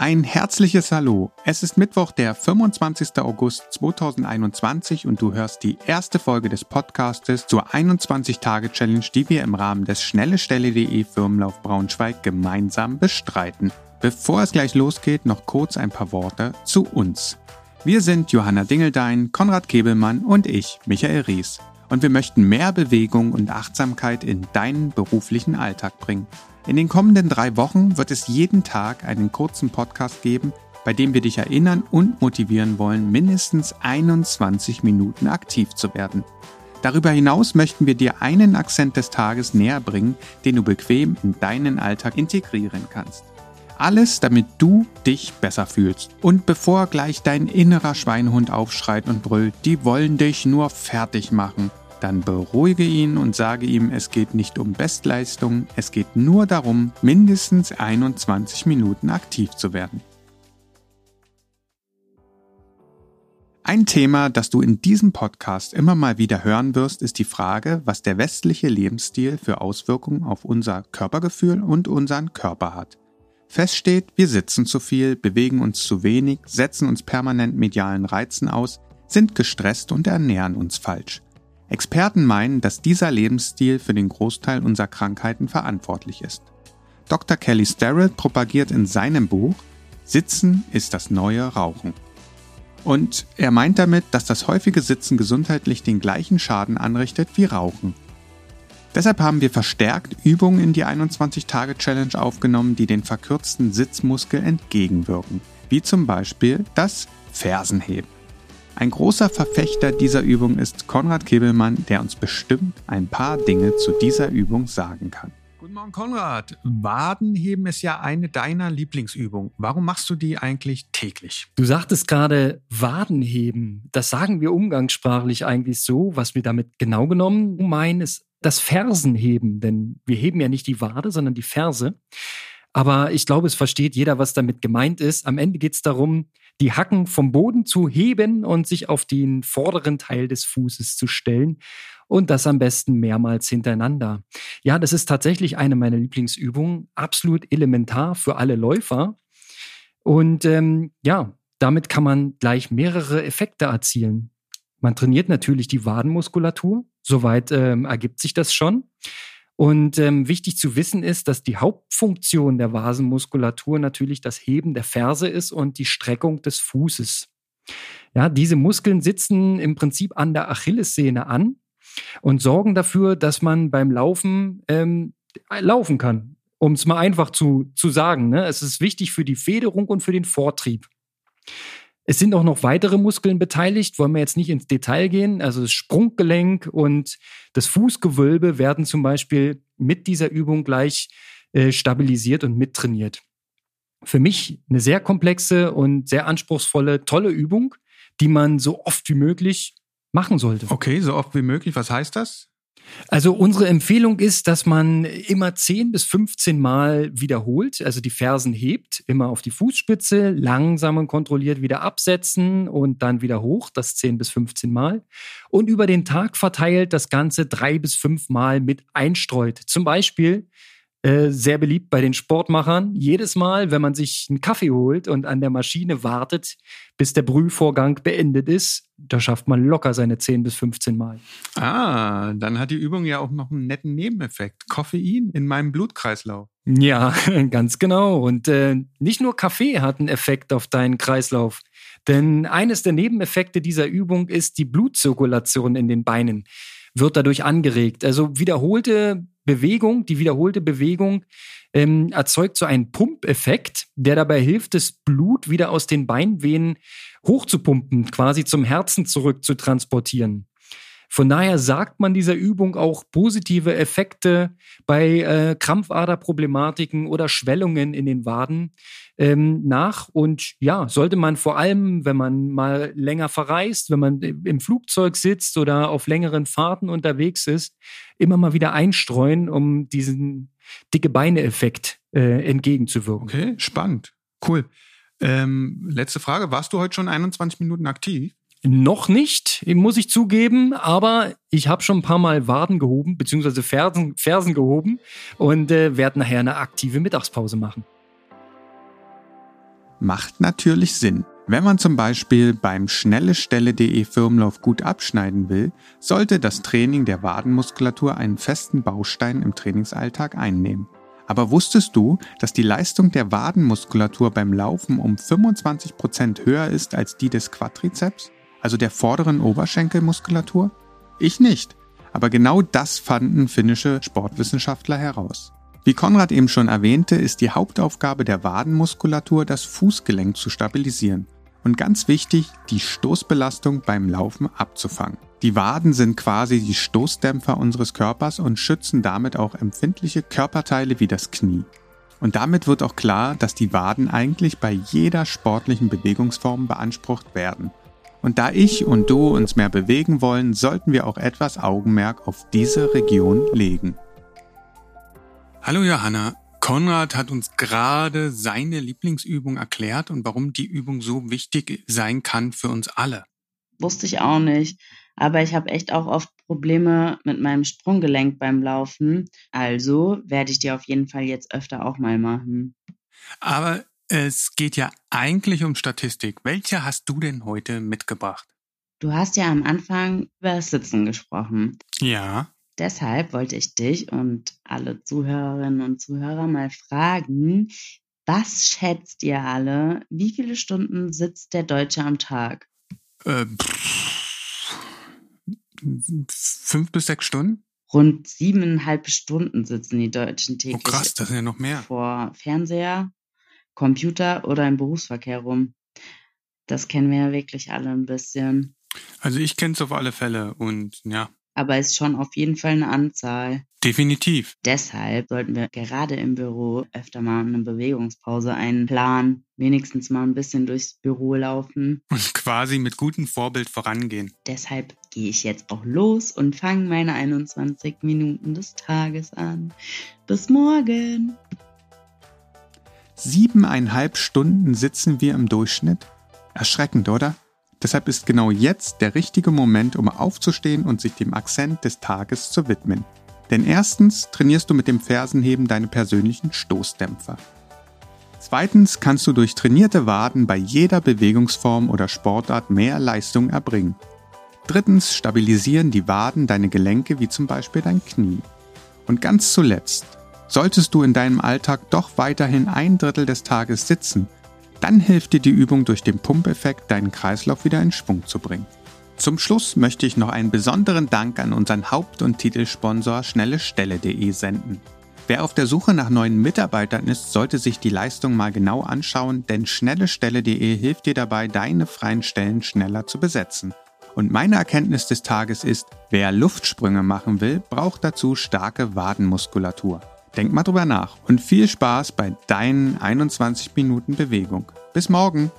Ein herzliches Hallo. Es ist Mittwoch, der 25. August 2021 und du hörst die erste Folge des Podcastes zur 21-Tage-Challenge, die wir im Rahmen des schnellestelle.de Firmenlauf Braunschweig gemeinsam bestreiten. Bevor es gleich losgeht, noch kurz ein paar Worte zu uns. Wir sind Johanna Dingeldein, Konrad Kebelmann und ich, Michael Ries. Und wir möchten mehr Bewegung und Achtsamkeit in deinen beruflichen Alltag bringen. In den kommenden drei Wochen wird es jeden Tag einen kurzen Podcast geben, bei dem wir dich erinnern und motivieren wollen, mindestens 21 Minuten aktiv zu werden. Darüber hinaus möchten wir dir einen Akzent des Tages näher bringen, den du bequem in deinen Alltag integrieren kannst. Alles, damit du dich besser fühlst. Und bevor gleich dein innerer Schweinhund aufschreit und brüllt, die wollen dich nur fertig machen, dann beruhige ihn und sage ihm, es geht nicht um Bestleistung, es geht nur darum, mindestens 21 Minuten aktiv zu werden. Ein Thema, das du in diesem Podcast immer mal wieder hören wirst, ist die Frage, was der westliche Lebensstil für Auswirkungen auf unser Körpergefühl und unseren Körper hat. Fest steht, wir sitzen zu viel, bewegen uns zu wenig, setzen uns permanent medialen Reizen aus, sind gestresst und ernähren uns falsch. Experten meinen, dass dieser Lebensstil für den Großteil unserer Krankheiten verantwortlich ist. Dr. Kelly Starrett propagiert in seinem Buch Sitzen ist das neue Rauchen. Und er meint damit, dass das häufige Sitzen gesundheitlich den gleichen Schaden anrichtet wie Rauchen. Deshalb haben wir verstärkt Übungen in die 21-Tage-Challenge aufgenommen, die den verkürzten Sitzmuskel entgegenwirken, wie zum Beispiel das Fersenheben. Ein großer Verfechter dieser Übung ist Konrad Kebelmann, der uns bestimmt ein paar Dinge zu dieser Übung sagen kann. Guten Morgen, Konrad. Wadenheben ist ja eine deiner Lieblingsübungen. Warum machst du die eigentlich täglich? Du sagtest gerade Wadenheben. Das sagen wir umgangssprachlich eigentlich so. Was wir damit genau genommen meinen, ist das Fersenheben. Denn wir heben ja nicht die Wade, sondern die Ferse. Aber ich glaube, es versteht jeder, was damit gemeint ist. Am Ende geht es darum, die Hacken vom Boden zu heben und sich auf den vorderen Teil des Fußes zu stellen. Und das am besten mehrmals hintereinander. Ja, das ist tatsächlich eine meiner Lieblingsübungen. Absolut elementar für alle Läufer. Und ähm, ja, damit kann man gleich mehrere Effekte erzielen. Man trainiert natürlich die Wadenmuskulatur. Soweit ähm, ergibt sich das schon. Und ähm, wichtig zu wissen ist, dass die Hauptfunktion der Vasenmuskulatur natürlich das Heben der Ferse ist und die Streckung des Fußes. Ja, diese Muskeln sitzen im Prinzip an der Achillessehne an und sorgen dafür, dass man beim Laufen ähm, laufen kann. Um es mal einfach zu, zu sagen. Ne? Es ist wichtig für die Federung und für den Vortrieb. Es sind auch noch weitere Muskeln beteiligt, wollen wir jetzt nicht ins Detail gehen. Also das Sprunggelenk und das Fußgewölbe werden zum Beispiel mit dieser Übung gleich äh, stabilisiert und mittrainiert. Für mich eine sehr komplexe und sehr anspruchsvolle, tolle Übung, die man so oft wie möglich machen sollte. Okay, so oft wie möglich. Was heißt das? Also unsere Empfehlung ist, dass man immer 10 bis 15 Mal wiederholt, also die Fersen hebt, immer auf die Fußspitze, langsam und kontrolliert wieder absetzen und dann wieder hoch, das 10 bis 15 Mal. Und über den Tag verteilt das Ganze drei bis fünf Mal mit einstreut. Zum Beispiel äh, sehr beliebt bei den Sportmachern. Jedes Mal, wenn man sich einen Kaffee holt und an der Maschine wartet, bis der Brühvorgang beendet ist, da schafft man locker seine 10 bis 15 Mal. Ah, dann hat die Übung ja auch noch einen netten Nebeneffekt. Koffein in meinem Blutkreislauf. Ja, ganz genau. Und äh, nicht nur Kaffee hat einen Effekt auf deinen Kreislauf. Denn eines der Nebeneffekte dieser Übung ist die Blutzirkulation in den Beinen wird dadurch angeregt. Also wiederholte Bewegung, die wiederholte Bewegung ähm, erzeugt so einen Pumpeffekt, der dabei hilft, das Blut wieder aus den Beinvenen hochzupumpen, quasi zum Herzen zurück zu transportieren. Von daher sagt man dieser Übung auch positive Effekte bei äh, Krampfaderproblematiken oder Schwellungen in den Waden ähm, nach. Und ja, sollte man vor allem, wenn man mal länger verreist, wenn man im Flugzeug sitzt oder auf längeren Fahrten unterwegs ist, immer mal wieder einstreuen, um diesen dicke Beine-Effekt äh, entgegenzuwirken. Okay, spannend. Cool. Ähm, letzte Frage. Warst du heute schon 21 Minuten aktiv? Noch nicht, muss ich zugeben, aber ich habe schon ein paar Mal Waden gehoben, beziehungsweise Fersen, Fersen gehoben und äh, werde nachher eine aktive Mittagspause machen. Macht natürlich Sinn. Wenn man zum Beispiel beim schnellestelle.de Firmenlauf gut abschneiden will, sollte das Training der Wadenmuskulatur einen festen Baustein im Trainingsalltag einnehmen. Aber wusstest du, dass die Leistung der Wadenmuskulatur beim Laufen um 25 Prozent höher ist als die des Quadrizeps, also der vorderen Oberschenkelmuskulatur? Ich nicht. Aber genau das fanden finnische Sportwissenschaftler heraus. Wie Konrad eben schon erwähnte, ist die Hauptaufgabe der Wadenmuskulatur, das Fußgelenk zu stabilisieren und ganz wichtig, die Stoßbelastung beim Laufen abzufangen. Die Waden sind quasi die Stoßdämpfer unseres Körpers und schützen damit auch empfindliche Körperteile wie das Knie. Und damit wird auch klar, dass die Waden eigentlich bei jeder sportlichen Bewegungsform beansprucht werden. Und da ich und du uns mehr bewegen wollen, sollten wir auch etwas Augenmerk auf diese Region legen. Hallo Johanna, Konrad hat uns gerade seine Lieblingsübung erklärt und warum die Übung so wichtig sein kann für uns alle. Wusste ich auch nicht. Aber ich habe echt auch oft Probleme mit meinem Sprunggelenk beim Laufen. Also werde ich die auf jeden Fall jetzt öfter auch mal machen. Aber es geht ja eigentlich um Statistik. Welche hast du denn heute mitgebracht? Du hast ja am Anfang über das Sitzen gesprochen. Ja. Deshalb wollte ich dich und alle Zuhörerinnen und Zuhörer mal fragen, was schätzt ihr alle, wie viele Stunden sitzt der Deutsche am Tag? Äh, fünf bis sechs Stunden? Rund siebeneinhalb Stunden sitzen die Deutschen Oh täglich krass, das sind ja noch mehr. vor Fernseher, Computer oder im Berufsverkehr rum. Das kennen wir ja wirklich alle ein bisschen. Also ich kenne es auf alle Fälle und ja, Aber ist schon auf jeden Fall eine Anzahl. definitiv. Deshalb sollten wir gerade im Büro öfter mal eine Bewegungspause einplanen. Wenigstens mal ein bisschen durchs Büro laufen. Und quasi mit gutem Vorbild vorangehen. Deshalb gehe ich jetzt auch los und fange meine 21 Minuten des Tages an. Bis morgen. Siebeneinhalb Stunden sitzen wir im Durchschnitt? Erschreckend, oder? Deshalb ist genau jetzt der richtige Moment, um aufzustehen und sich dem Akzent des Tages zu widmen. Denn erstens trainierst du mit dem Fersenheben deine persönlichen Stoßdämpfer. Zweitens kannst du durch trainierte Waden bei jeder Bewegungsform oder Sportart mehr Leistung erbringen. Drittens stabilisieren die Waden deine Gelenke wie zum Beispiel dein Knie. Und ganz zuletzt, solltest du in deinem Alltag doch weiterhin ein Drittel des Tages sitzen, dann hilft dir die Übung durch den Pumpeffekt, deinen Kreislauf wieder in Schwung zu bringen. Zum Schluss möchte ich noch einen besonderen Dank an unseren Haupt- und Titelsponsor schnellestelle.de senden. Wer auf der Suche nach neuen Mitarbeitern ist, sollte sich die Leistung mal genau anschauen, denn schnellestelle.de hilft dir dabei, deine freien Stellen schneller zu besetzen. Und meine Erkenntnis des Tages ist, wer Luftsprünge machen will, braucht dazu starke Wadenmuskulatur. Denk mal drüber nach und viel Spaß bei deinen 21 Minuten Bewegung. Bis morgen!